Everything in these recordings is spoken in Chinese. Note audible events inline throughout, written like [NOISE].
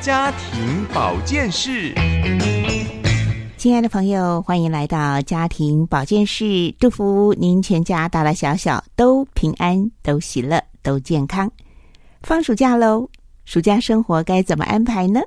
家庭保健室。亲爱的朋友，欢迎来到家庭保健室，祝福您全家大大小小都平安、都喜乐、都健康。放暑假喽，暑假生活该怎么安排呢？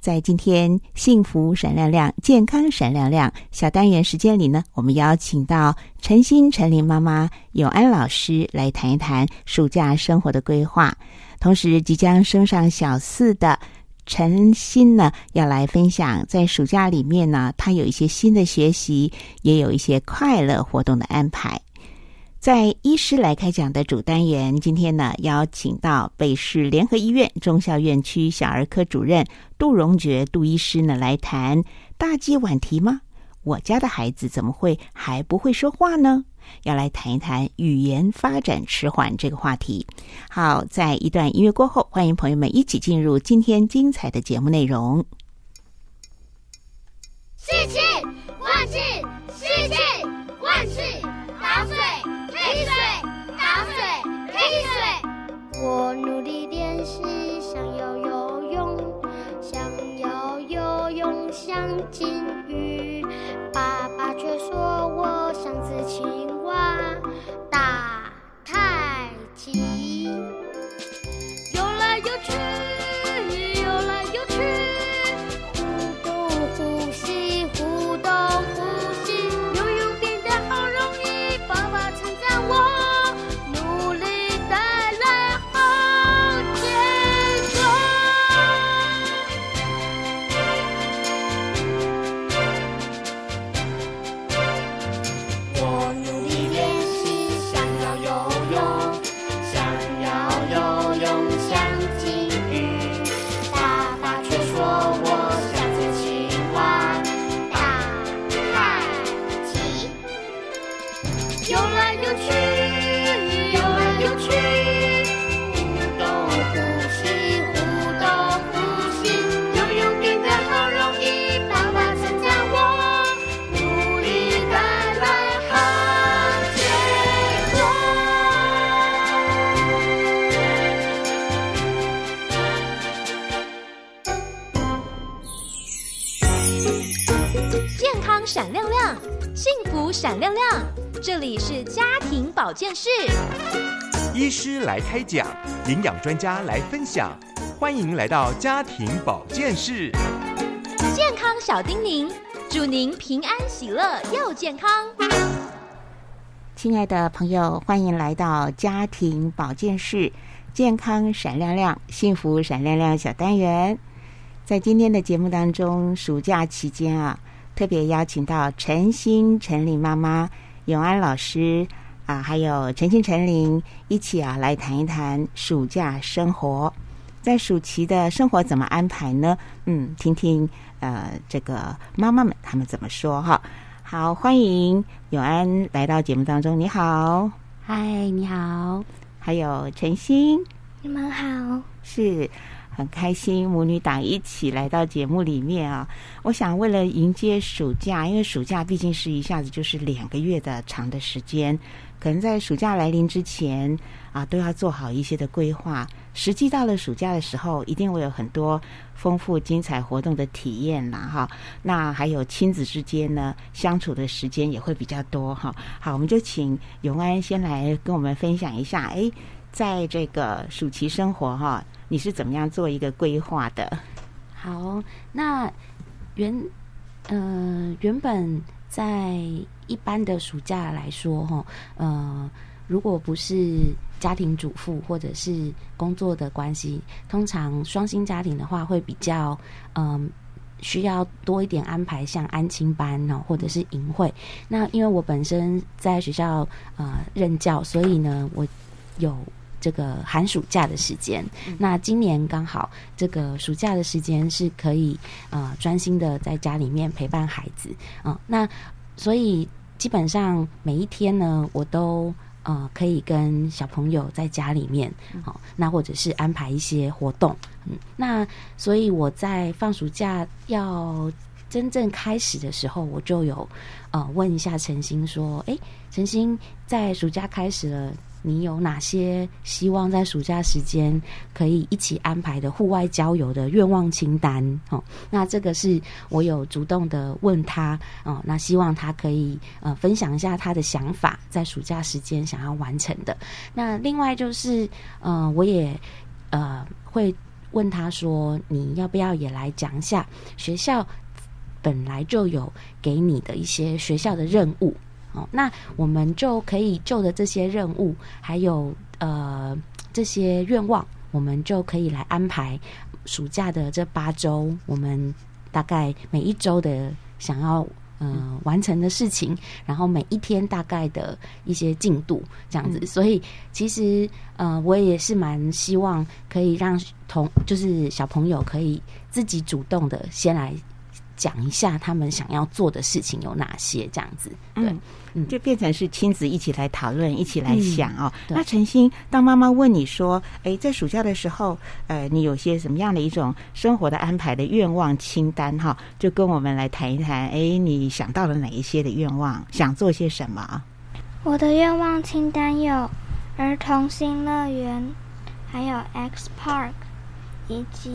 在今天幸福闪亮亮、健康闪亮亮小单元时间里呢，我们邀请到陈心、陈琳妈妈永安老师来谈一谈暑假生活的规划，同时即将升上小四的。陈欣呢，要来分享在暑假里面呢，他有一些新的学习，也有一些快乐活动的安排。在医师来开讲的主单元，今天呢，邀请到北市联合医院中校院区小儿科主任杜荣觉杜医师呢，来谈大鸡晚啼吗？我家的孩子怎么会还不会说话呢？要来谈一谈语言发展迟缓这个话题。好，在一段音乐过后，欢迎朋友们一起进入今天精彩的节目内容。世气万事，世气万事，打水黑水，打水黑水。我努力练习，想要游泳，想要游泳像金鱼，爸爸却说我像只青这里是家庭保健室，医师来开讲，营养专家来分享，欢迎来到家庭保健室。健康小叮咛，祝您平安喜乐又健康。亲爱的朋友，欢迎来到家庭保健室，健康闪亮亮，幸福闪亮亮小单元。在今天的节目当中，暑假期间啊，特别邀请到陈心、陈琳妈妈、永安老师啊，还有陈心、陈琳一起啊，来谈一谈暑假生活。在暑期的生活怎么安排呢？嗯，听听呃，这个妈妈们他们怎么说哈。好，欢迎永安来到节目当中。你好，嗨，你好，还有陈心，你们好，是很开心，母女党一起来到节目里面啊。我想为了迎接暑假，因为暑假毕竟是一下子就是两个月的长的时间，可能在暑假来临之前啊，都要做好一些的规划。实际到了暑假的时候，一定会有很多丰富精彩活动的体验啦，哈。那还有亲子之间呢，相处的时间也会比较多哈。好，我们就请永安先来跟我们分享一下，哎，在这个暑期生活哈，你是怎么样做一个规划的？好，那原呃原本在一般的暑假来说，哈，呃，如果不是家庭主妇或者是工作的关系，通常双薪家庭的话会比较嗯。需要多一点安排，像安亲班哦，或者是营会。那因为我本身在学校呃任教，所以呢，我有这个寒暑假的时间。那今年刚好这个暑假的时间是可以呃专心的在家里面陪伴孩子啊。那所以基本上每一天呢，我都呃可以跟小朋友在家里面好，那或者是安排一些活动。嗯，那所以我在放暑假要真正开始的时候，我就有呃问一下陈星说：“哎，陈星在暑假开始了。”你有哪些希望在暑假时间可以一起安排的户外郊游的愿望清单？哦，那这个是我有主动的问他哦，那希望他可以呃分享一下他的想法，在暑假时间想要完成的。那另外就是呃，我也呃会问他说，你要不要也来讲一下学校本来就有给你的一些学校的任务？哦，那我们就可以就的这些任务，还有呃这些愿望，我们就可以来安排暑假的这八周，我们大概每一周的想要呃完成的事情，然后每一天大概的一些进度这样子。所以其实呃我也是蛮希望可以让同就是小朋友可以自己主动的先来。讲一下他们想要做的事情有哪些，这样子，对，嗯，就变成是亲子一起来讨论，一起来想哦。那陈星，当妈妈问你说，哎，在暑假的时候，呃，你有些什么样的一种生活的安排的愿望清单？哈，就跟我们来谈一谈。哎，你想到了哪一些的愿望？想做些什么？我的愿望清单有儿童新乐园，还有 X Park，以及。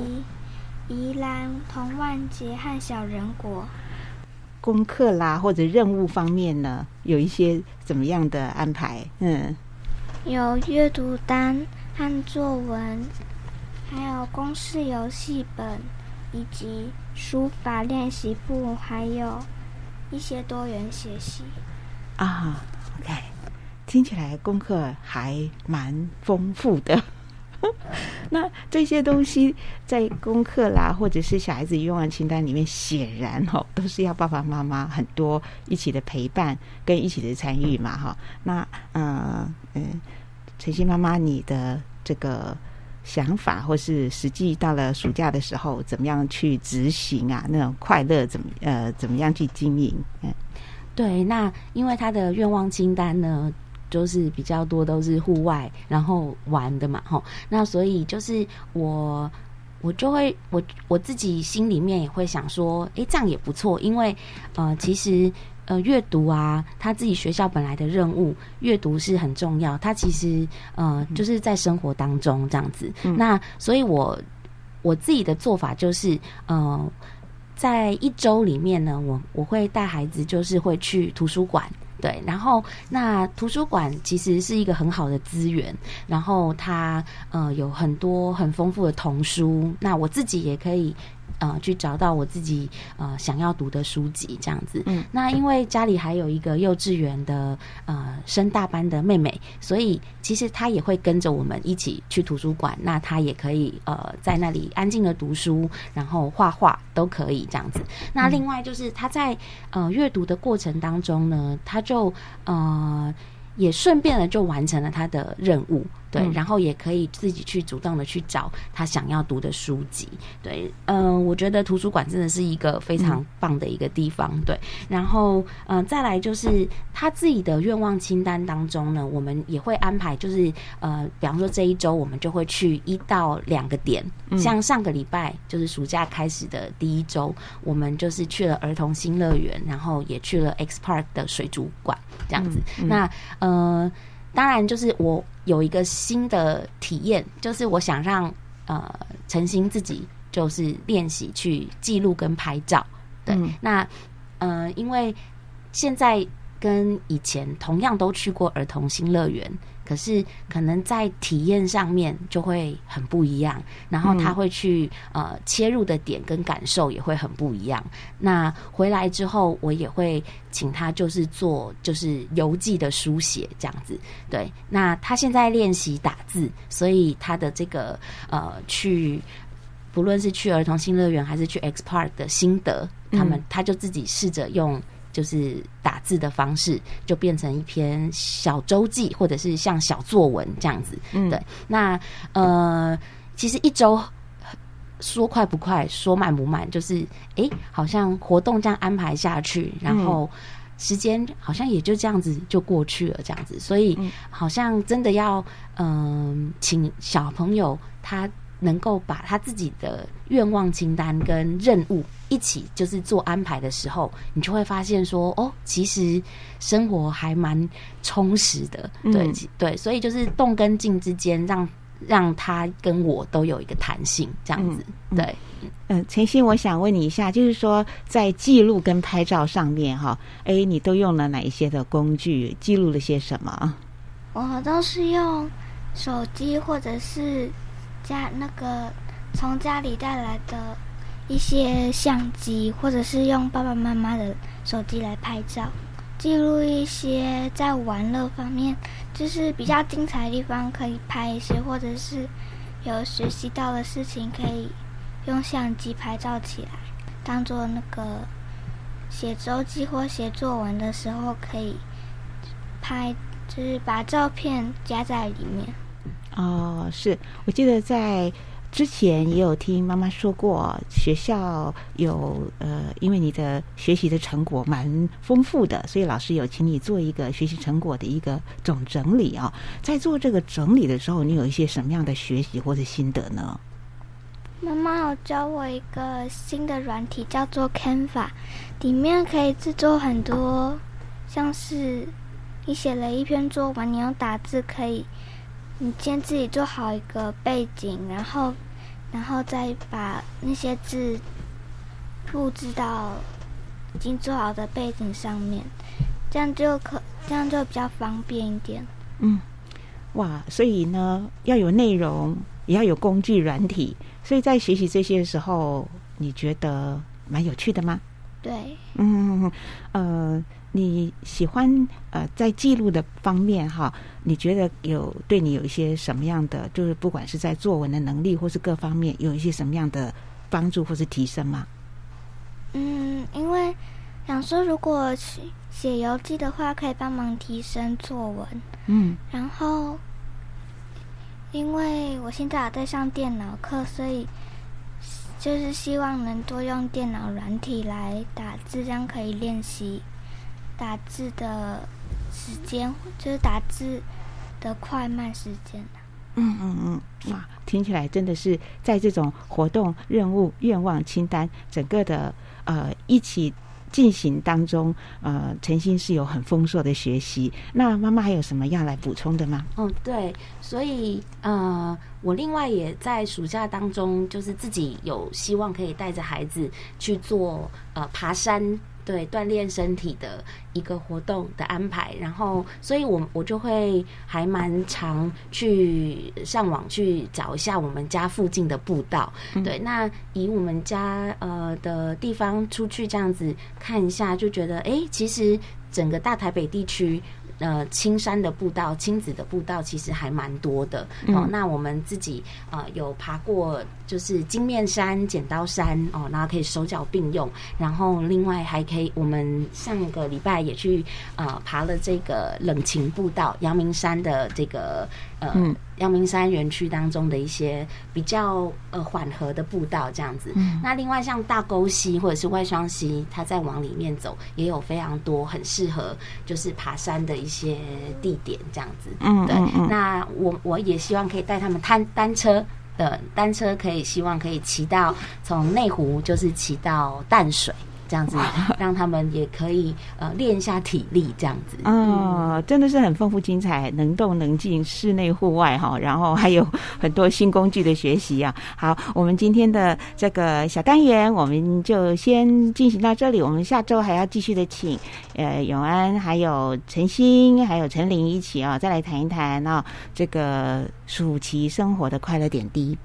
宜兰童万杰和小人国，功课啦或者任务方面呢，有一些怎么样的安排？嗯，有阅读单和作文，还有公式游戏本，以及书法练习簿，还有一些多元学习。啊，OK，听起来功课还蛮丰富的。[LAUGHS] 那这些东西在功课啦，或者是小孩子愿望清单里面，显然哈都是要爸爸妈妈很多一起的陪伴跟一起的参与嘛哈。那呃嗯，晨曦妈妈，你的这个想法，或是实际到了暑假的时候，怎么样去执行啊？那种快乐怎么呃怎么样去经营？嗯，对，那因为他的愿望清单呢。就是比较多都是户外，然后玩的嘛，吼。那所以就是我，我就会我我自己心里面也会想说，哎，这样也不错，因为呃，其实呃，阅读啊，他自己学校本来的任务，阅读是很重要。他其实呃，就是在生活当中这样子。那所以我我自己的做法就是，呃，在一周里面呢，我我会带孩子，就是会去图书馆。对，然后那图书馆其实是一个很好的资源，然后它呃有很多很丰富的童书，那我自己也可以。呃，去找到我自己呃想要读的书籍这样子。嗯，那因为家里还有一个幼稚园的呃升大班的妹妹，所以其实她也会跟着我们一起去图书馆。那她也可以呃在那里安静的读书，然后画画都可以这样子。那另外就是她在呃阅读的过程当中呢，她就呃。也顺便的就完成了她的任务，对，然后也可以自己去主动的去找他想要读的书籍，对，嗯，我觉得图书馆真的是一个非常棒的一个地方，对，然后嗯，再来就是他自己的愿望清单当中呢，我们也会安排，就是呃，比方说这一周我们就会去一到两个点，像上个礼拜就是暑假开始的第一周，我们就是去了儿童新乐园，然后也去了 X Park 的水族馆。这样子，那呃，当然就是我有一个新的体验，就是我想让呃陈星自己就是练习去记录跟拍照。对，那呃，因为现在跟以前同样都去过儿童新乐园。可是可能在体验上面就会很不一样，然后他会去呃切入的点跟感受也会很不一样。那回来之后，我也会请他就是做就是游记的书写这样子。对，那他现在练习打字，所以他的这个呃去不论是去儿童新乐园还是去 X Park 的心得，他们他就自己试着用。就是打字的方式，就变成一篇小周记，或者是像小作文这样子。嗯。对，那呃，其实一周说快不快，说慢不慢，就是诶，好像活动这样安排下去，然后时间好像也就这样子就过去了，这样子，所以好像真的要嗯、请小朋友他能够把他自己的愿望清单跟任务一起就是做安排的时候，你就会发现说，哦，其实生活还蛮充实的，对、嗯对，所以就是动跟静之间让。让他跟我都有一个弹性，这样子，嗯对，嗯，陈曦，我想问你一下，就是说在记录跟拍照上面哈，哎，你都用了哪一些的工具？记录了些什么？我都是用手机或者是家那个从家里带来的一些相机，或者是用爸爸妈妈的手机来拍照，记录一些在玩乐方面就是比较精彩的地方可以拍一些，或者是有学习到的事情可以用相机拍照起来，当做那个写周记或写作文的时候可以拍，就是把照片加在里面。哦，是我记得在之前也有听妈妈说过，学校有呃，因为你的学习的成果蛮丰富的，所以老师有请你做一个学习成果的一个总整理啊。在做这个整理的时候，你有一些什么样的学习或者心得呢？妈妈有教我一个新的软体，叫做 Canva，里面可以制作很多，像是你写了一篇作文，你用打字可以，你先自己做好一个背景，然后，然后再把那些字布置到已经做好的背景上面，这样就可，这样就比较方便一点。嗯，哇，所以呢，要有内容，也要有工具软体，所以在学习这些的时候，你觉得蛮有趣的吗？对，嗯，呃，你喜欢呃在记录的方面哈，你觉得有对你有一些什么样的，就是不管是在作文的能力或是各方面，有一些什么样的帮助或是提升吗？嗯，因为想说如果写写游记的话，可以帮忙提升作文。嗯然后，因为我现在有在上电脑课，所以就是希望能多用电脑软体来打字，这样可以练习打字的时间，就是打字的快慢时间。嗯嗯嗯，哇，听起来真的是在这种活动、任务、愿望清单整个的呃一起进行当中，呃，诚心是有很丰硕的学习。那妈妈还有什么要来补充的吗？哦，对，所以呃，我另外也在暑假当中，就是自己有希望可以带着孩子去做呃爬山。对，锻炼身体的一个活动的安排，然后，所以我我就会还蛮常去上网去找一下我们家附近的步道。对，那以我们家呃的地方出去这样子看一下，就觉得哎，诶其实整个大台北地区。呃，青山的步道、亲子的步道其实还蛮多的。哦，嗯那我们自己呃有爬过，就是金面山、剪刀山哦，然后可以手脚并用。然后另外还可以，我们上个礼拜也去呃爬了这个冷情步道，阳明山的这个呃。嗯阳明山园区当中的一些比较呃缓和的步道这样子。嗯那另外像大沟溪或者是外双溪，它再往里面走，也有非常多很适合就是爬山的一些地点这样子。对，嗯嗯嗯那我我也希望可以带他们单单车。的单车可以希望可以骑到从内湖就是骑到淡水这样子，[LAUGHS] 让他们也可以呃练一下体力这样子。哦，真的是很丰富精彩，能动能静，室内户外哈，然后还有很多新工具的学习啊。好，我们今天的这个小单元我们就先进行到这里，我们下周还要继续的请呃永安还有陈欣还有陈琳一起啊，再来谈一谈啊这个暑期生活的快乐点滴。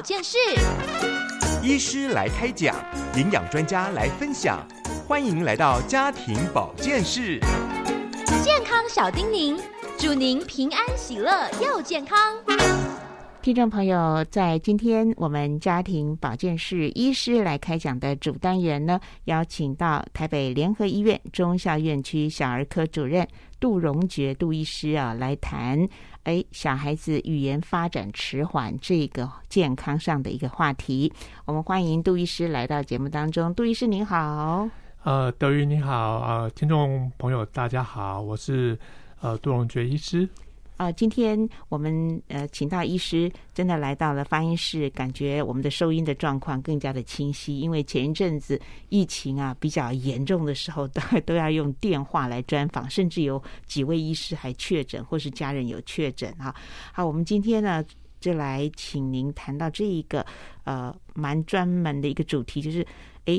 保健室。医师来开讲，营养专家来分享，欢迎来到家庭保健室。健康小叮咛，祝您平安喜乐又健康。听众朋友，在今天我们家庭保健室医师来开讲的主单元呢，邀请到台北联合医院中校院区小儿科主任杜荣觉杜医师啊，来谈。哎，小孩子语言发展迟缓这个健康上的一个话题，我们欢迎杜医师来到节目当中。杜医师您好，呃，德云你好，呃，听众朋友大家好，我是呃杜荣觉医师。啊，今天我们呃请到医师，真的来到了发音室，感觉我们的收音的状况更加的清晰。因为前一阵子疫情啊比较严重的时候，都都要用电话来专访，甚至有几位医师还确诊，或是家人有确诊啊。好，我们今天呢就来请您谈到这一个呃蛮专门的一个主题，就是哎。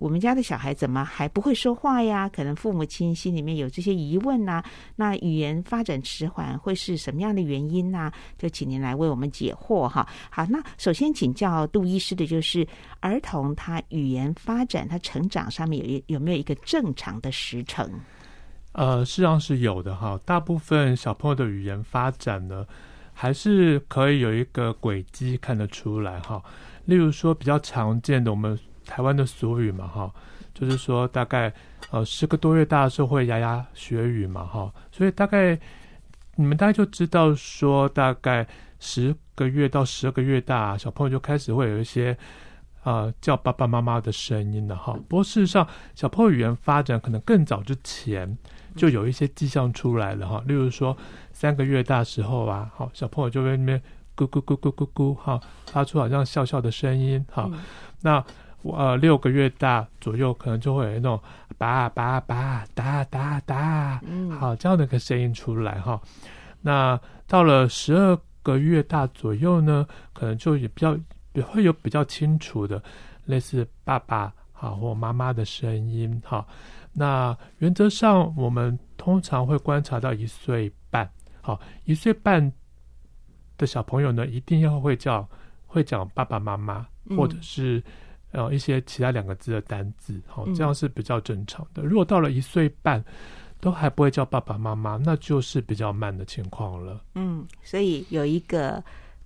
我们家的小孩怎么还不会说话呀？可能父母亲心里面有这些疑问呐。那语言发展迟缓会是什么样的原因呢？就请您来为我们解惑哈。好，那首先请教杜医师的就是儿童他语言发展他成长上面有一有没有一个正常的时程？呃，事实上是有的哈。大部分小朋友的语言发展呢，还是可以有一个轨迹看得出来哈。例如说比较常见的我们。台湾的俗语嘛，哈，就是说大概呃十个多月大的时候会牙牙学语嘛，哈，所以大概你们大概就知道说，大概十个月到十二个月大，小朋友就开始会有一些呃叫爸爸妈妈的声音了，哈。不过事实上，小朋友语言发展可能更早之前就有一些迹象出来了，哈。例如说三个月大时候啊，好，小朋友就在那边咕咕咕咕咕咕，哈，发出好像笑笑的声音，哈，那。呃，六个月大左右，可能就会有那种叭叭叭哒哒哒，嗯，好这样的一个声音出来哈。那到了十二个月大左右呢，可能就也比较也会有比较清楚的类似爸爸好或妈妈的声音哈。那原则上，我们通常会观察到一岁半，好一岁半的小朋友呢，一定要会叫会讲爸爸妈妈，或者是。呃，一些其他两个字的单字，好，这样是比较正常的。如果到了一岁半都还不会叫爸爸妈妈，那就是比较慢的情况了。嗯，所以有一个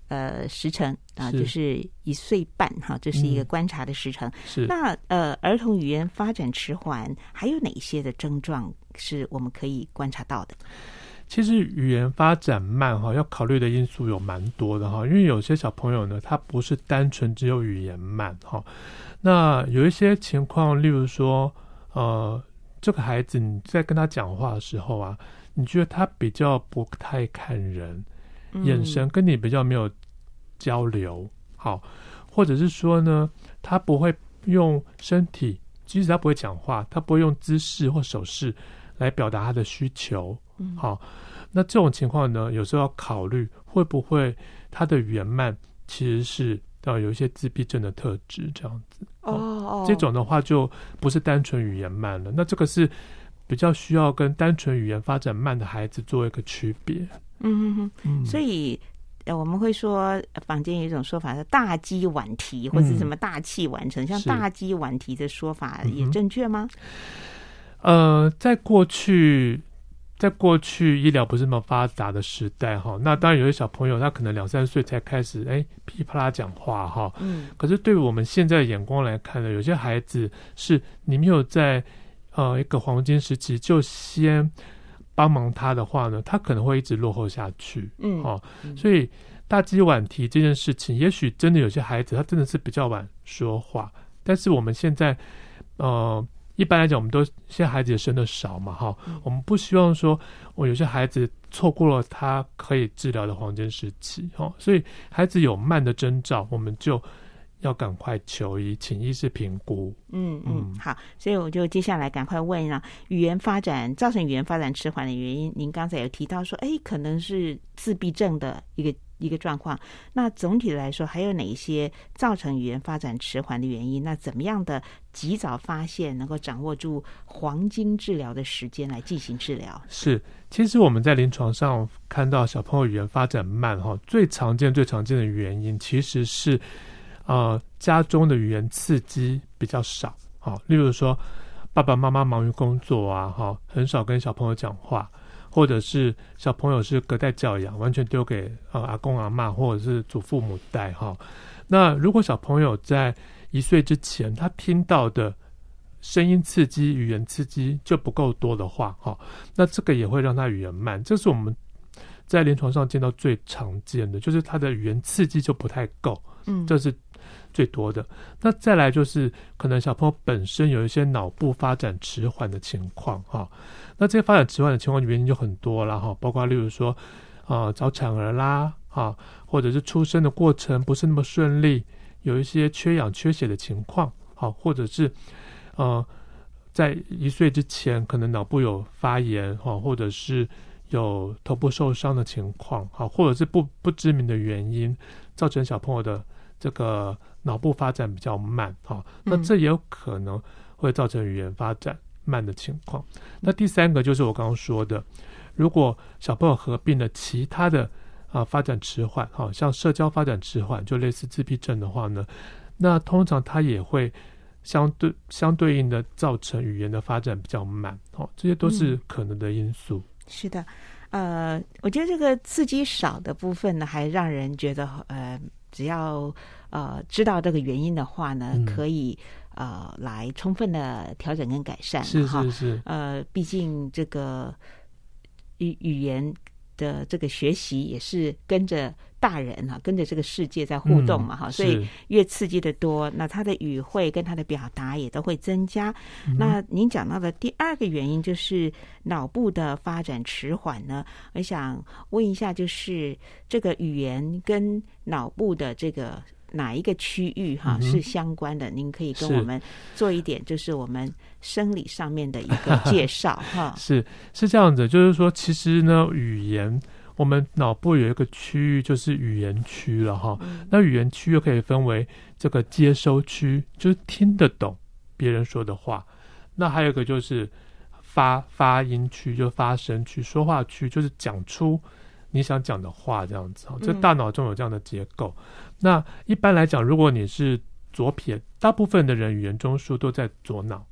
呃时辰啊，就是一岁半哈，这是一个观察的时辰。是那呃，儿童语言发展迟缓还有哪些的症状是我们可以观察到的？其实语言发展慢哈，要考虑的因素有蛮多的哈。因为有些小朋友呢，他不是单纯只有语言慢哈。那有一些情况，例如说，呃，这个孩子你在跟他讲话的时候啊，你觉得他比较不太看人，眼神跟你比较没有交流，好，或者是说呢，他不会用身体，即使他不会讲话，他不会用姿势或手势来表达他的需求。好，那这种情况呢，有时候要考虑会不会他的语言慢，其实是要有一些自闭症的特质这样子。哦哦，这种的话就不是单纯语言慢了，那这个是比较需要跟单纯语言发展慢的孩子做一个区别。嗯哼哼，所以我们会说坊间有一种说法是大鸡晚提，或者什么大器晚成，像大鸡晚提的说法也正确吗？呃，在过去。在过去医疗不是那么发达的时代，哈，那当然有些小朋友他可能两三岁才开始，哎，噼里啪啦讲话，哈，嗯，可是对于我们现在的眼光来看呢，有些孩子是你没有在呃一个黄金时期就先帮忙他的话呢，他可能会一直落后下去，嗯，哦，所以大鸡晚提这件事情，也许真的有些孩子他真的是比较晚说话，但是我们现在，呃。一般来讲，我们都现在孩子也生的少嘛，哈，我们不希望说，我有些孩子错过了他可以治疗的黄金时期，哈，所以孩子有慢的征兆，我们就要赶快求医，请医师评估。嗯嗯，好，所以我就接下来赶快问了，语言发展造成语言发展迟缓的原因，您刚才有提到说，哎，可能是自闭症的一个。一个状况，那总体来说还有哪一些造成语言发展迟缓的原因？那怎么样的及早发现，能够掌握住黄金治疗的时间来进行治疗？是，其实我们在临床上看到小朋友语言发展慢，哈，最常见、最常见的原因其实是，呃，家中的语言刺激比较少，好，例如说爸爸妈妈忙于工作啊，哈，很少跟小朋友讲话。或者是小朋友是隔代教养，完全丢给呃阿公阿妈或者是祖父母带哈。那如果小朋友在一岁之前，他听到的声音刺激、语言刺激就不够多的话，哈，那这个也会让他语言慢。这是我们在临床上见到最常见的，就是他的语言刺激就不太够。嗯，这是。最多的，那再来就是可能小朋友本身有一些脑部发展迟缓的情况哈，那这些发展迟缓的情况原因就很多了哈，包括例如说啊早产儿啦哈，或者是出生的过程不是那么顺利，有一些缺氧缺血的情况好，或者是呃在一岁之前可能脑部有发炎哈，或者是有头部受伤的情况好，或者是不不知名的原因造成小朋友的这个。脑部发展比较慢，哈，那这也有可能会造成语言发展慢的情况。那第三个就是我刚刚说的，如果小朋友合并了其他的啊发展迟缓，哈，像社交发展迟缓，就类似自闭症的话呢，那通常它也会相对相对应的造成语言的发展比较慢，哦，这些都是可能的因素。是的，呃，我觉得这个刺激少的部分呢，还让人觉得呃。只要呃知道这个原因的话呢，可以呃来充分的调整跟改善。是是是。呃，毕竟这个语语言的这个学习也是跟着大人哈，跟着这个世界在互动嘛哈，所以越刺激的多，那他的语汇跟他的表达也都会增加。那您讲到的第二个原因就是脑部的发展迟缓呢，我想问一下，就是这个语言跟脑部的这个哪一个区域哈是相关的？您可以跟我们做一点，就是我们生理上面的一个介绍哈。[LAUGHS] 是是这样子，就是说，其实呢，语言我们脑部有一个区域就是语言区了哈。那语言区又可以分为这个接收区，就是听得懂别人说的话；那还有一个就是发发音区，就发声区、说话区，就是讲出。你想讲的话，这样子，这大脑中有这样的结构。那一般来讲，如果你是左撇，大部分的人语言中枢都在左脑，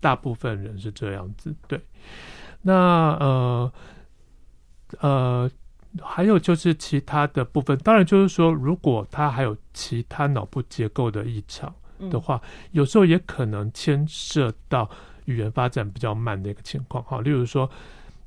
大部分人是这样子。对，那呃呃，还有就是其他的部分，当然就是说，如果他还有其他脑部结构的异常的话，有时候也可能牵涉到语言发展比较慢的一个情况。哈，例如说。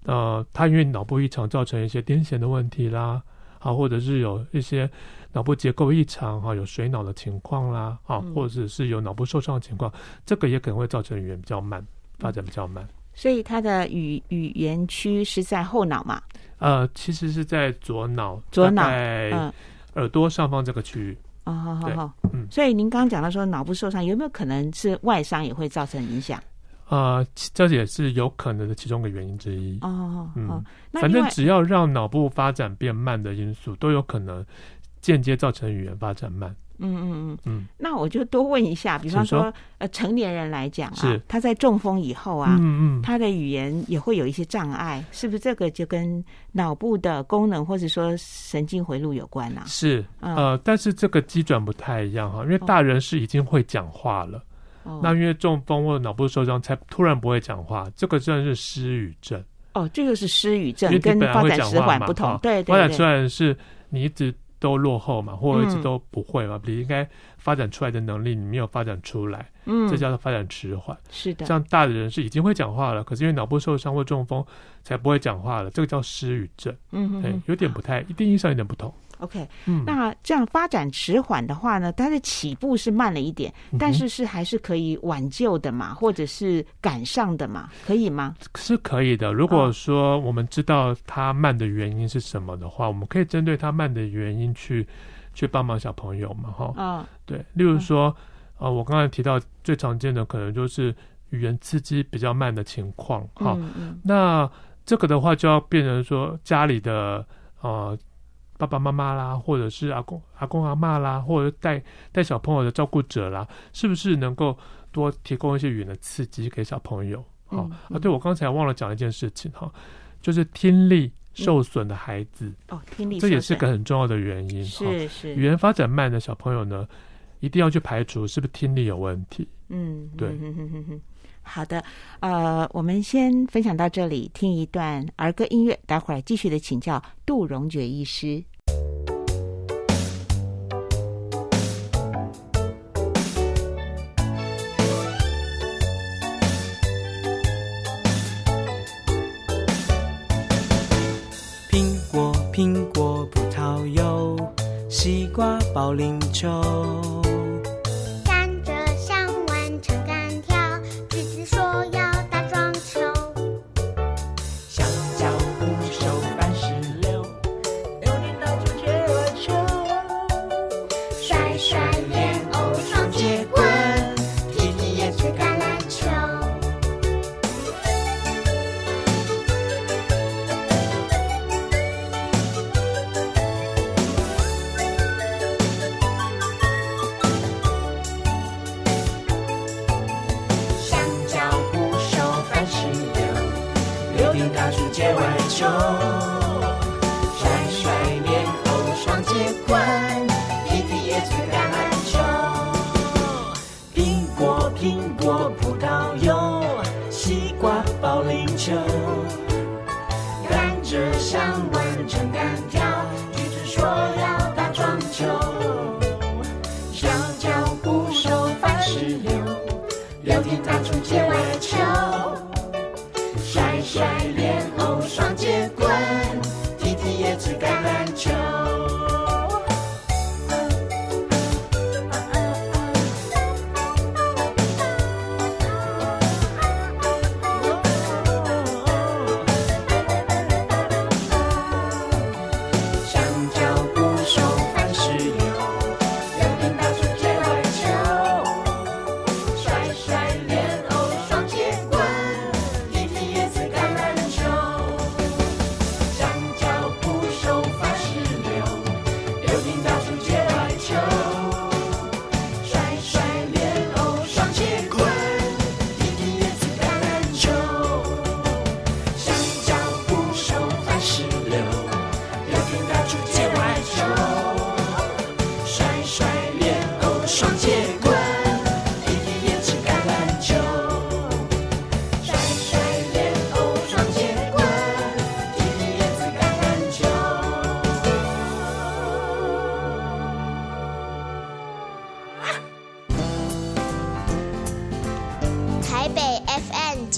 呃，他因为脑部异常造成一些癫痫的问题啦，啊，或者是有一些脑部结构异常哈，有水脑的情况啦，啊，或者是有脑部受伤的情况，这个也可能会造成语言比较慢，发展比较慢。所以他的语语言区是在后脑嘛？呃，其实是在左脑，左脑，嗯，耳朵上方这个区域。哦，好好好，嗯。所以您刚刚讲到说脑部受伤，有没有可能是外伤也会造成影响？呃，这也是有可能的其中一个原因之一。哦，嗯，反正只要让脑部发展变慢的因素，都有可能间接造成语言发展慢。嗯嗯嗯嗯，那我就多问一下，比方说，呃，成年人来讲啊，他在中风以后啊，嗯嗯，他的语言也会有一些障碍，是不是？这个就跟脑部的功能或者说神经回路有关啊？是，呃，但是这个机转不太一样哈，因为大人是已经会讲话了，那因为中风或者脑部受伤才突然不会讲话，这个算是失语症。哦，这个是失语症，跟发展迟缓不同。对对，发展迟缓是你一直。都落后嘛，或者一直都不会嘛？你应该发展出来的能力，你没有发展出来，嗯，这叫做发展迟缓。是的，像大的人是已经会讲话了，可是因为脑部受伤或中风才不会讲话了，这个叫失语症。嗯对，有点不太，一定意义上有点不同。OK，嗯，那这样发展迟缓的话呢，它的起步是慢了一点，但是是还是可以挽救的嘛，或者是赶上的嘛，可以吗？是可以的。如果说我们知道它慢的原因是什么的话，我们可以针对它慢的原因去去帮忙小朋友嘛，哈。嗯，对。例如说，呃，我刚才提到最常见的可能就是语言刺激比较慢的情况，哈。嗯嗯。那这个的话就要变成说家里的呃。爸爸妈妈啦，或者是阿公阿公阿妈啦，或者带带小朋友的照顾者啦，是不是能够多提供一些语言的刺激给小朋友？好啊，对我刚才忘了讲一件事情哈，就是听力受损的孩子哦，听力这也是个很重要的原因。是是，语言发展慢的小朋友呢，一定要去排除是不是听力有问题。嗯，对。好的，呃，我们先分享到这里，听一段儿歌音乐，待会儿继续的请教杜荣觉医师。苹果，葡萄柚，西瓜，保龄球。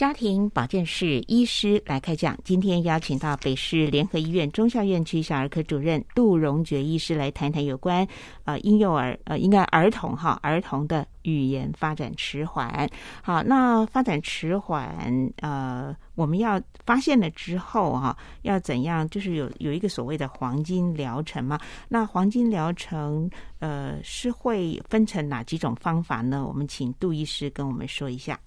家庭保健室医师来开讲。今天邀请到北市联合医院中校院区小儿科主任杜荣觉医师来谈谈有关呃婴幼儿呃应该儿童哈儿童的语言发展迟缓。好，那发展迟缓呃我们要发现了之后哈要怎样？就是有有一个所谓的黄金疗程嘛？那黄金疗程呃是会分成哪几种方法呢？我们请杜医师跟我们说一下。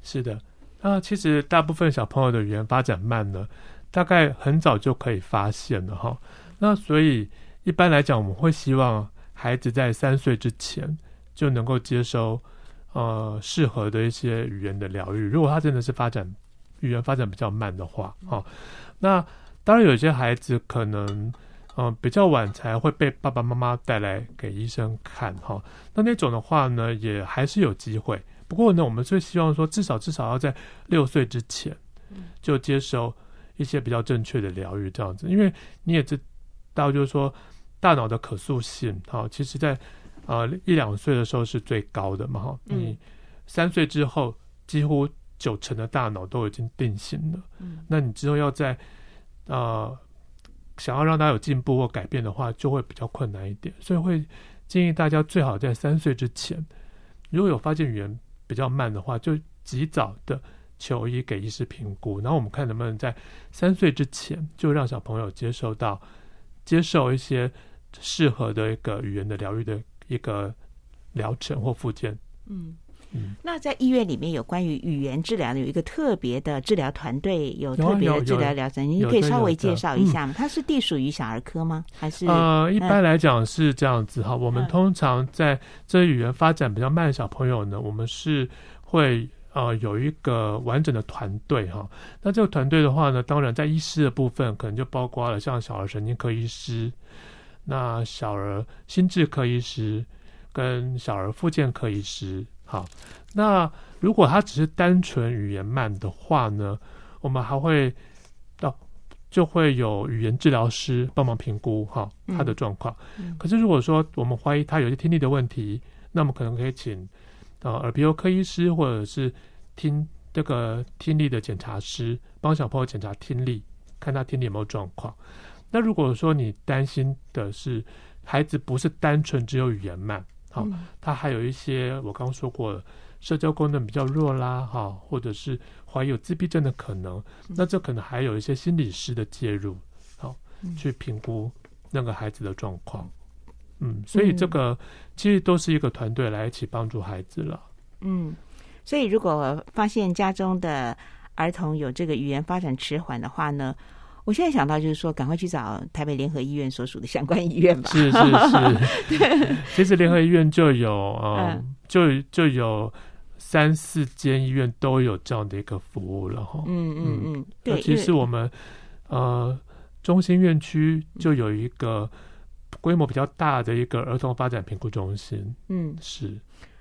是的。那其实大部分小朋友的语言发展慢呢，大概很早就可以发现了哈。那所以一般来讲，我们会希望孩子在三岁之前就能够接收呃适合的一些语言的疗愈。如果他真的是发展语言发展比较慢的话，哈，那当然有些孩子可能嗯比较晚才会被爸爸妈妈带来给医生看哈。那那种的话呢，也还是有机会。不过呢，我们最希望说，至少至少要在六岁之前，就接受一些比较正确的疗愈，这样子。因为你也知道，就是说，大脑的可塑性，哈，其实在呃一两岁的时候是最高的嘛，哈。你三岁之后，几乎九成的大脑都已经定型了。嗯。那你之后要在呃想要让他有进步或改变的话，就会比较困难一点。所以会建议大家最好在三岁之前，如果有发现语言。比较慢的话，就及早的求医给医师评估，然后我们看能不能在三岁之前就让小朋友接受到接受一些适合的一个语言的疗愈的一个疗程或附件。嗯。那在医院里面有关于语言治疗的有一个特别的治疗团队，有特别的治疗疗程，你可以稍微介绍一下吗？它是隶属于小儿科吗？还是呃，一般来讲是这样子哈。我们通常在这语言发展比较慢的小朋友呢，我们是会呃有一个完整的团队哈。那这个团队的话呢，当然在医师的部分可能就包括了像小儿神经科医师、那小儿心智科医师跟小儿复健科医师。好，那如果他只是单纯语言慢的话呢，我们还会到就会有语言治疗师帮忙评估哈他的状况。可是如果说我们怀疑他有些听力的问题，那么可能可以请呃耳鼻喉科医师或者是听这个听力的检查师帮小朋友检查听力，看他听力有没有状况。那如果说你担心的是孩子不是单纯只有语言慢。好，他还有一些我刚刚说过，社交功能比较弱啦，哈，或者是怀有自闭症的可能，那这可能还有一些心理师的介入，好，去评估那个孩子的状况。嗯，所以这个其实都是一个团队来一起帮助孩子了。嗯，所以如果发现家中的儿童有这个语言发展迟缓的话呢？我现在想到就是说，赶快去找台北联合医院所属的相关医院吧。是是是 [LAUGHS] [LAUGHS] 其实联合医院就有呃，就就有三四间医院都有这样的一个服务了哈。嗯嗯嗯，对，其实我们呃中心院区就有一个规模比较大的一个儿童发展评估中心。嗯，是。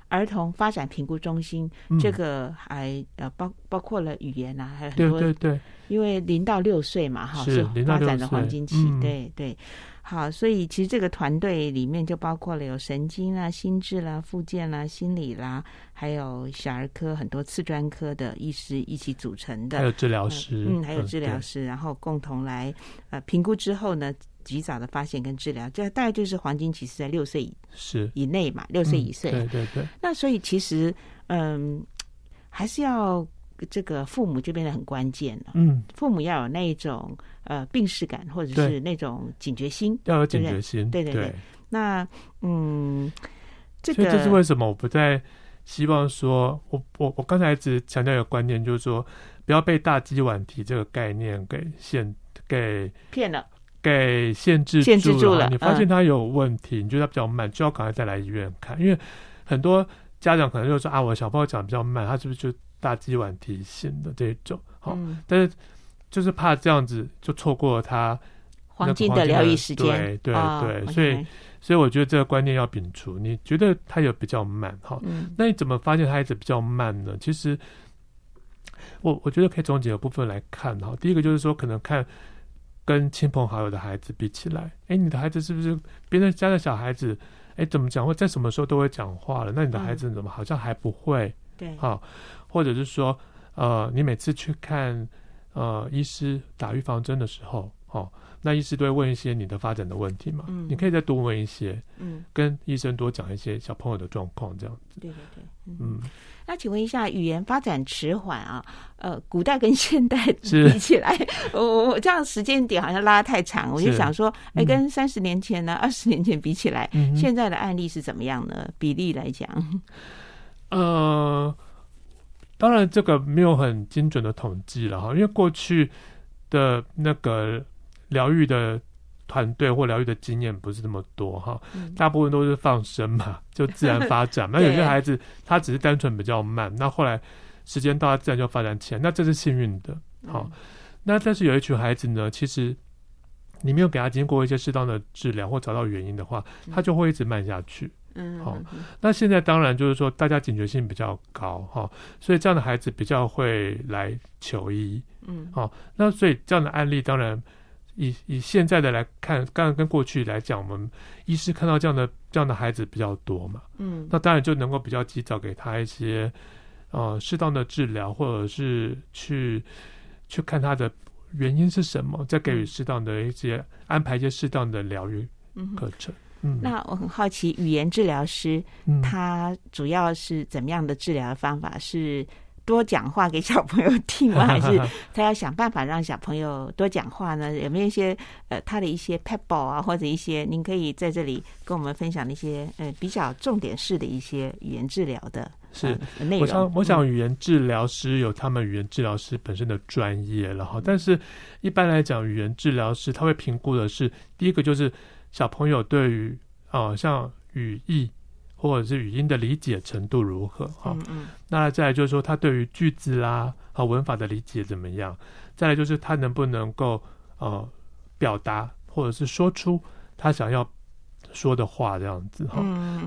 儿童发展评估中心，这个还呃包包括了语言啊，还有很多对对对，因为零到六岁嘛，哈是发展的黄金期，对对。好，所以其实这个团队里面就包括了有神经啦、心智啦、附件啦、心理啦，还有小儿科很多次专科的医师一起组成的，还有治疗师，嗯，还有治疗师，然后共同来呃评估之后呢。及早的发现跟治疗，这大概就是黄金期是在六岁以是以内嘛，六岁以岁。对对对。那所以其实，嗯，还是要这个父母就变得很关键了。嗯，父母要有那一种呃病视感，或者是那种警觉心，要有警觉心。对对对。那嗯，这个这是为什么？我不再希望说，我我我刚才一直强调一个观念，就是说不要被大鸡晚提这个概念给限给骗了。给限制限制住了，你发现他有问题，你觉得他比较慢，就要赶快再来医院看。因为很多家长可能就说啊，我小朋友讲比较慢，他是不是就大鸡晚提醒的这种？好，但是就是怕这样子就错过了他黄金的疗愈时间，对对对，所以所以我觉得这个观念要摒除。你觉得他有比较慢哈？那你怎么发现他孩子比较慢呢？其实我我觉得可以从几个部分来看哈。第一个就是说，可能看跟亲朋好友的孩子比起来，哎，你的孩子是不是别人家的小孩子？哎，怎么讲？或在什么时候都会讲话了？那你的孩子怎么好像还不会？对，好，或者是说，呃，你每次去看呃医师打预防针的时候，哦，那医师都会问一些你的发展的问题嘛？嗯，你可以再多问一些，嗯，跟医生多讲一些小朋友的状况，这样子。对对对，嗯。那请问一下，语言发展迟缓啊？呃，古代跟现代 [LAUGHS] 比起来，[LAUGHS] 我我这样时间点好像拉太长，我就想说，哎，跟三十年前呢、二十年前比起来，现在的案例是怎么样呢？比例来讲，呃，当然这个没有很精准的统计了哈，因为过去的那个疗愈的。团队或疗愈的经验不是那么多哈，大部分都是放生嘛，[LAUGHS] 就自然发展。那有些孩子他只是单纯比较慢，那后来时间到，他自然就发展起来，那这是幸运的。好，那但是有一群孩子呢，其实你没有给他经过一些适当的治疗或找到原因的话，他就会一直慢下去。嗯，好。那现在当然就是说大家警觉性比较高哈，所以这样的孩子比较会来求医。嗯，好。那所以这样的案例当然。以以现在的来看，刚刚跟过去来讲，我们医师看到这样的这样的孩子比较多嘛，嗯，那当然就能够比较及早给他一些呃适当的治疗，或者是去去看他的原因是什么，再给予适当的一些安排一些适当的疗愈课程。嗯，那我很好奇，语言治疗师他主要是怎么样的治疗方法是？多讲话给小朋友听吗？[LAUGHS] 还是他要想办法让小朋友多讲话呢？有没有一些呃他的一些 pebble 啊，或者一些您可以在这里跟我们分享的一些呃比较重点式的一些语言治疗的是？我想，我想语言治疗师有他们语言治疗师本身的专业然后。但是一般来讲，语言治疗师他会评估的是第一个就是小朋友对于啊像语义。或者是语音的理解程度如何？哈，那再来就是说他对于句子啦和文法的理解怎么样？再来就是他能不能够呃表达或者是说出他想要说的话这样子哈。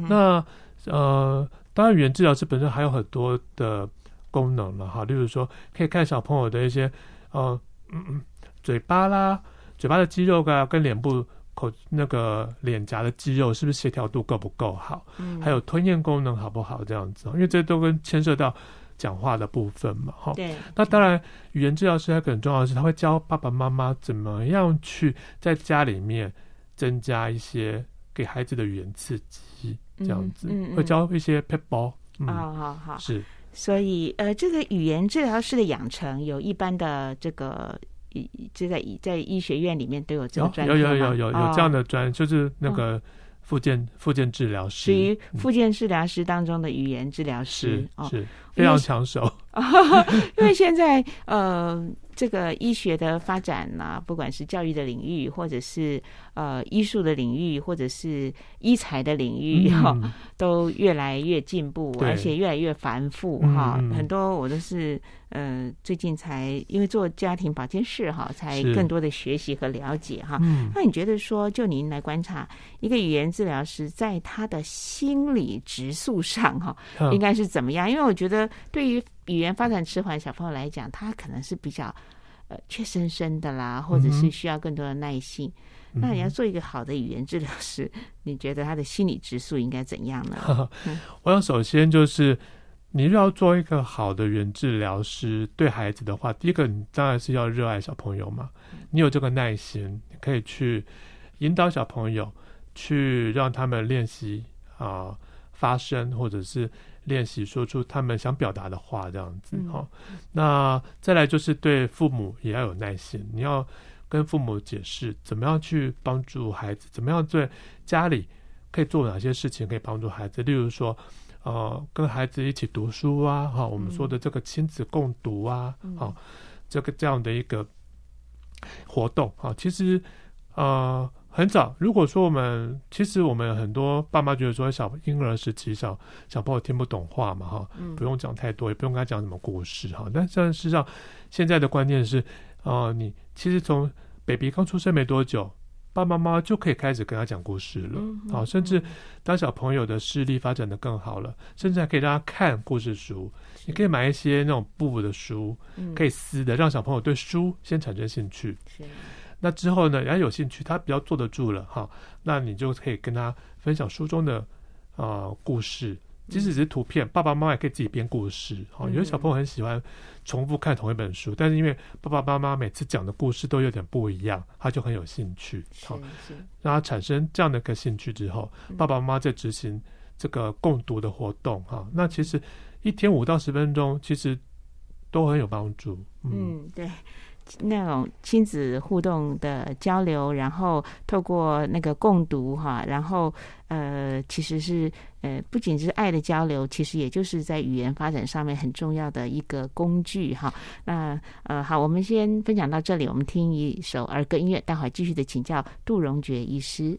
那呃，当然语言治疗师本身还有很多的功能了哈，例如说可以看小朋友的一些呃嗯嗯嘴巴啦，嘴巴的肌肉啊跟脸部。口那个脸颊的肌肉是不是协调度够不够好？嗯，还有吞咽功能好不好？这样子，因为这都跟牵涉到讲话的部分嘛，哈。对。那当然，语言治疗师还很重要的是，他会教爸爸妈妈怎么样去在家里面增加一些给孩子的语言刺激，这样子会教一些 p e p l 好好好，是。所以，呃，这个语言治疗师的养成有一般的这个。就在在医学院里面都有这个专有有有有有这样的专，就是那个附件附件治疗师，属于附件治疗师当中的语言治疗师，是非常抢手。[LAUGHS] 因为现在呃。这个医学的发展呐，不管是教育的领域，或者是呃医术的领域，或者是医材的领域哈，都越来越进步，而且越来越繁复哈。很多我都是呃最近才因为做家庭保健室哈，才更多的学习和了解哈。那你觉得说，就您来观察一个语言治疗师在他的心理质素上哈，应该是怎么样？因为我觉得对于语言发展迟缓小朋友来讲，他可能是比较呃怯生生的啦，或者是需要更多的耐心。那你要做一个好的语言治疗师，你觉得他的心理指数应该怎样呢？我想首先就是，你要做一个好的语言治疗师，对孩子的话，第一个你当然是要热爱小朋友嘛。你有这个耐心，你可以去引导小朋友，去让他们练习啊发声，或者是。练习说出他们想表达的话，这样子哈。那再来就是对父母也要有耐心，你要跟父母解释怎么样去帮助孩子，怎么样在家里可以做哪些事情可以帮助孩子。例如说，呃，跟孩子一起读书啊，哈，我们说的这个亲子共读啊，哈，这个这样的一个活动啊，其实呃。很早，如果说我们其实我们很多爸妈觉得说小婴儿时期小小朋友听不懂话嘛哈，不用讲太多，也不用跟他讲什么故事哈。但但事实上，现在的观念是，哦，你其实从 baby 刚出生没多久，爸爸妈妈就可以开始跟他讲故事了。好，甚至当小朋友的视力发展的更好了，甚至还可以让他看故事书。你可以买一些那种布的书，可以撕的，让小朋友对书先产生兴趣。是。那之后呢，人家有兴趣，他比较坐得住了哈，那你就可以跟他分享书中的啊故事。即使是图片，爸爸妈妈也可以自己编故事。好，有些小朋友很喜欢重复看同一本书，但是因为爸爸妈妈每次讲的故事都有点不一样，他就很有兴趣。好，让他产生这样的一个兴趣之后，爸爸妈妈在执行这个共读的活动。哈，那其实一天五到十分钟，其实都很有帮助。嗯，对。那种亲子互动的交流，然后透过那个共读哈，然后呃，其实是呃，不仅是爱的交流，其实也就是在语言发展上面很重要的一个工具哈。那呃，好，我们先分享到这里，我们听一首儿歌音乐，待会儿继续的请教杜荣觉医师。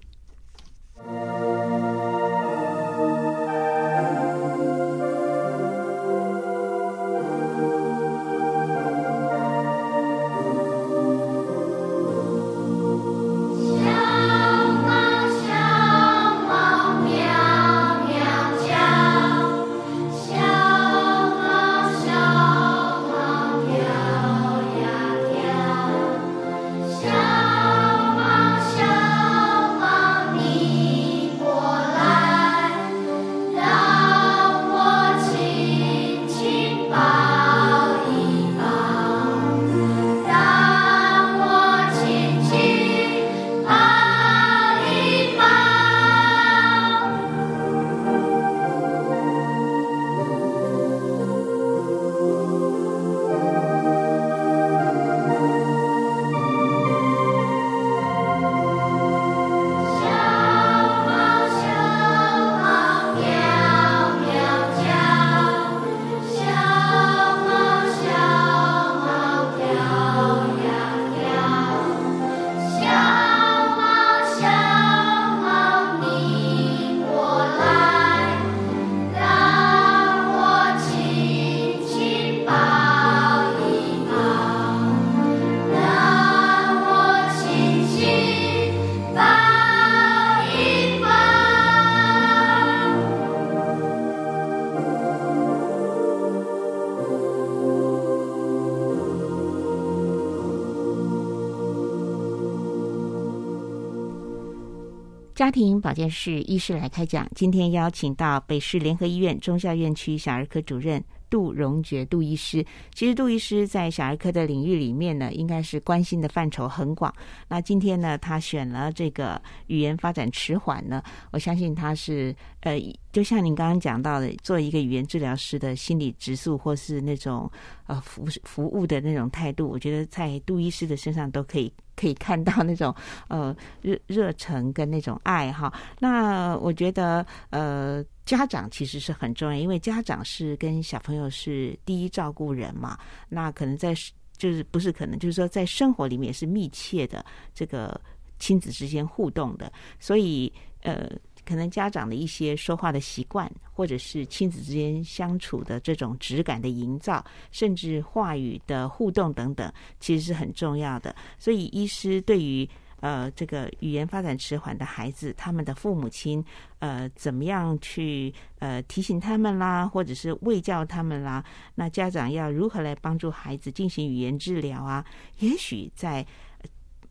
家庭保健室医师来开讲，今天邀请到北市联合医院中校院区小儿科主任杜荣觉杜医师。其实杜医师在小儿科的领域里面呢，应该是关心的范畴很广。那今天呢，他选了这个语言发展迟缓呢，我相信他是呃，就像您刚刚讲到的，做一个语言治疗师的心理指数或是那种呃服服务的那种态度，我觉得在杜医师的身上都可以。可以看到那种呃热热忱跟那种爱哈，那我觉得呃家长其实是很重要，因为家长是跟小朋友是第一照顾人嘛，那可能在就是不是可能就是说在生活里面是密切的这个亲子之间互动的，所以呃。可能家长的一些说话的习惯，或者是亲子之间相处的这种质感的营造，甚至话语的互动等等，其实是很重要的。所以，医师对于呃这个语言发展迟缓的孩子，他们的父母亲呃怎么样去呃提醒他们啦，或者是喂教他们啦，那家长要如何来帮助孩子进行语言治疗啊？也许在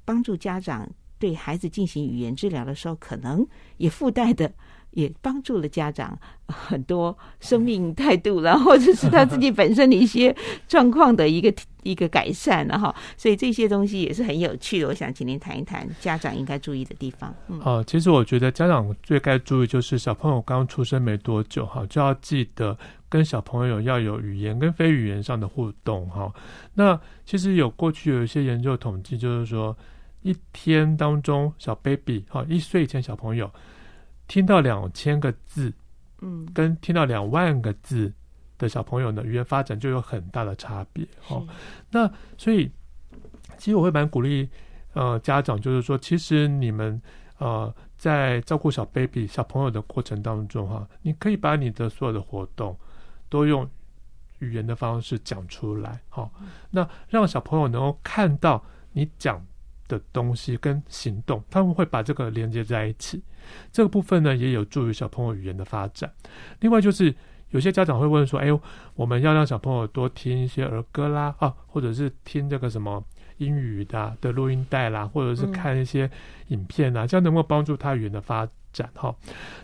帮助家长。对孩子进行语言治疗的时候，可能也附带的也帮助了家长很多生命态度了，或者是他自己本身的一些状况的一个一个改善了哈。所以这些东西也是很有趣的。我想请您谈一谈家长应该注意的地方。嗯哦，其实我觉得家长最该注意就是小朋友刚出生没多久哈，就要记得跟小朋友要有语言跟非语言上的互动哈。那其实有过去有一些研究统计，就是说。一天当中，小 baby 哈，一岁以前小朋友听到两千个字，嗯，跟听到两万个字的小朋友呢，语言发展就有很大的差别哦。那所以，其实我会蛮鼓励呃家长，就是说，其实你们呃在照顾小 baby 小朋友的过程当中哈，你可以把你的所有的活动都用语言的方式讲出来，好，那让小朋友能够看到你讲。的东西跟行动，他们会把这个连接在一起。这个部分呢，也有助于小朋友语言的发展。另外就是有些家长会问说：“哎呦，我们要让小朋友多听一些儿歌啦，啊，或者是听这个什么英语的的录音带啦，或者是看一些影片啊，这样能够帮助他语言的发展？”哈，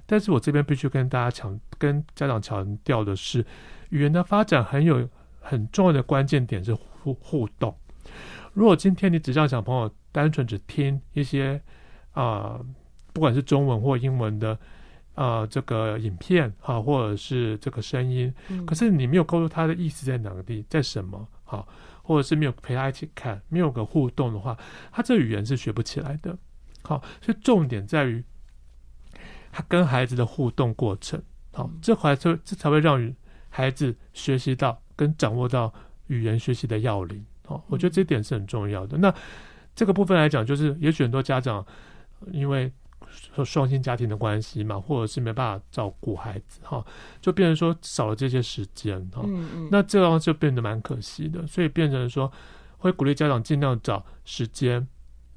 但是我这边必须跟大家强跟家长强调的是，语言的发展很有很重要的关键点是互互动。如果今天你只让小朋友单纯只听一些啊。不管是中文或英文的，呃，这个影片哈，或者是这个声音，可是你没有告诉他的意思在哪个地，在什么好，或者是没有陪他一起看，没有个互动的话，他这语言是学不起来的。好，所以重点在于他跟孩子的互动过程，好，这才这这才会让孩子学习到跟掌握到语言学习的要领。好，我觉得这点是很重要的。那这个部分来讲，就是也许很多家长因为说双薪家庭的关系嘛，或者是没办法照顾孩子哈，就变成说少了这些时间哈。嗯嗯。那这样就变得蛮可惜的，所以变成说会鼓励家长尽量找时间，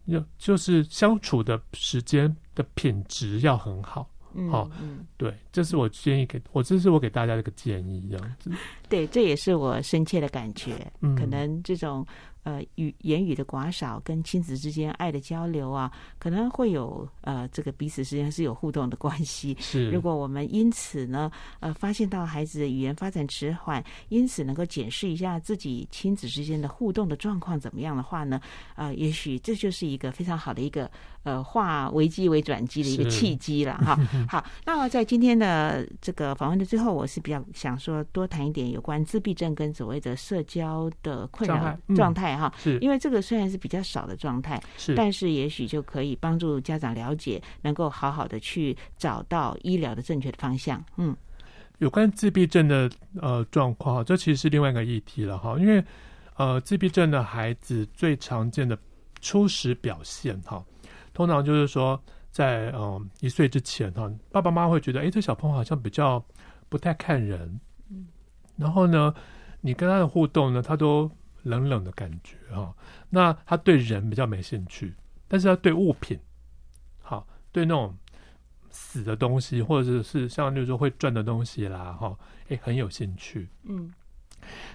要就是相处的时间的品质要很好。好，嗯，对，这是我建议给我，这是我给大家的一个建议，这样子。对，这也是我深切的感觉。嗯，可能这种。呃，语言语的寡少跟亲子之间爱的交流啊，可能会有呃，这个彼此之间是有互动的关系。是，如果我们因此呢，呃，发现到孩子语言发展迟缓，因此能够检视一下自己亲子之间的互动的状况怎么样的话呢，呃，也许这就是一个非常好的一个呃化危机为转机的一个契机了 [LAUGHS] 哈。好，那么在今天的这个访问的最后，我是比较想说多谈一点有关自闭症跟所谓的社交的困扰状态。哈，是因为这个虽然是比较少的状态，是，但是也许就可以帮助家长了解，能够好好的去找到医疗的正确的方向。嗯，有关自闭症的呃状况，这其实是另外一个议题了哈。因为呃，自闭症的孩子最常见的初始表现哈，通常就是说在嗯一岁之前哈，爸爸妈妈会觉得，哎，这小朋友好像比较不太看人，嗯，然后呢，你跟他的互动呢，他都。冷冷的感觉哈，那他对人比较没兴趣，但是他对物品，好，对那种死的东西或者是像就是说会转的东西啦哈，哎很有兴趣。嗯，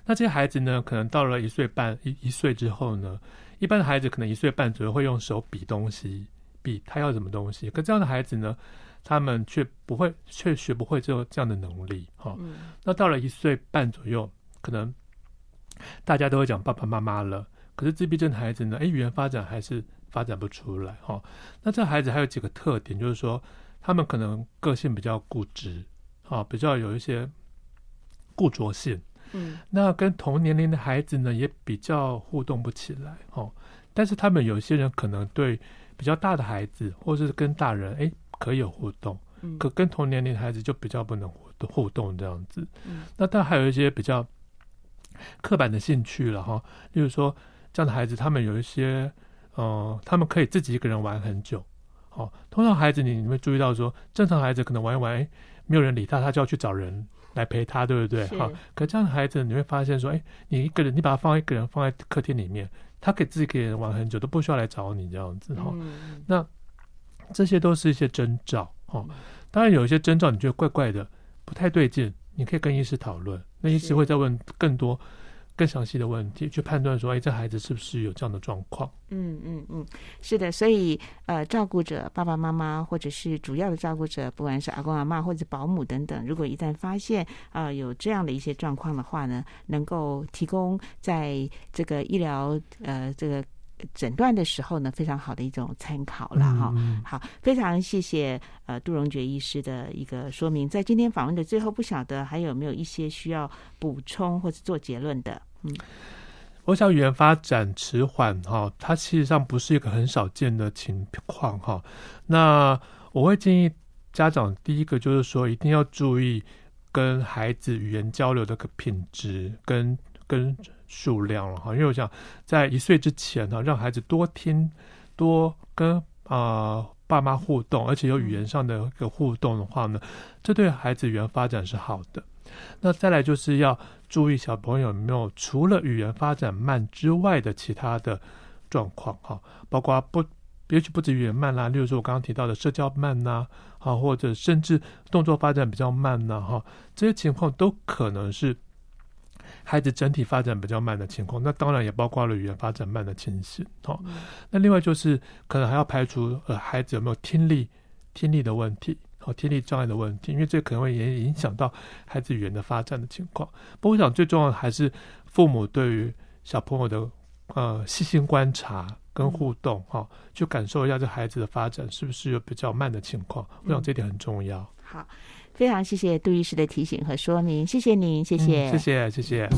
那这些孩子呢，可能到了一岁半一一岁之后呢，一般的孩子可能一岁半左右会用手比东西，比他要什么东西，可这样的孩子呢，他们却不会，却学不会这这样的能力哈。那到了一岁半左右，可能。大家都会讲爸爸妈妈了，可是自闭症的孩子呢？哎，语言发展还是发展不出来哈。那这孩子还有几个特点，就是说他们可能个性比较固执，啊，比较有一些固着性。嗯，那跟同年龄的孩子呢，也比较互动不起来哦。但是他们有些人可能对比较大的孩子，或者是跟大人，哎，可以有互动。嗯，可跟同年龄的孩子就比较不能互互动这样子。嗯，那但还有一些比较。刻板的兴趣了哈，例如说这样的孩子，他们有一些，呃，他们可以自己一个人玩很久。好，通常孩子你你会注意到说，正常孩子可能玩一玩，没有人理他，他就要去找人来陪他，对不对？好，可这样的孩子你会发现说，哎，你一个人，你把他放一个人放在客厅里面，他可以自己一个人玩很久，都不需要来找你这样子哈。那这些都是一些征兆哦。当然有一些征兆你觉得怪怪的，不太对劲。你可以跟医师讨论，那医师会再问更多、更详细的问题，去判断说，哎，这孩子是不是有这样的状况？嗯嗯嗯，是的。所以，呃，照顾者爸爸妈妈或者是主要的照顾者，不管是阿公阿妈或者保姆等等，如果一旦发现啊有这样的一些状况的话呢，能够提供在这个医疗呃这个。诊断的时候呢，非常好的一种参考了哈。好，非常谢谢呃杜荣觉医师的一个说明。在今天访问的最后，不晓得还有没有一些需要补充或者做结论的？嗯，我想语言发展迟缓哈，它其实上不是一个很少见的情况哈。那我会建议家长，第一个就是说，一定要注意跟孩子语言交流的个品质跟跟。数量了哈，因为我想在一岁之前呢，让孩子多听、多跟啊爸妈互动，而且有语言上的一个互动的话呢，这对孩子语言发展是好的。那再来就是要注意小朋友有没有除了语言发展慢之外的其他的状况哈，包括不也许不止语言慢啦，例如说我刚刚提到的社交慢呐，好，或者甚至动作发展比较慢呐，哈，这些情况都可能是孩子整体发展比较慢的情况。那当然也包括了语言发展慢的情形，哈。那另外就是可能还要排除呃孩子有没有听力听力的问题，好，听力障碍的问题，因为这可能会也影响到孩子语言的发展的情况。不过我想最重要的还是父母对于小朋友的呃细心观察。跟互动哈，去感受一下这孩子的发展是不是有比较慢的情况，我想这点很重要。好，非常谢谢杜医师的提醒和说明，谢谢您，谢谢，谢谢，谢谢。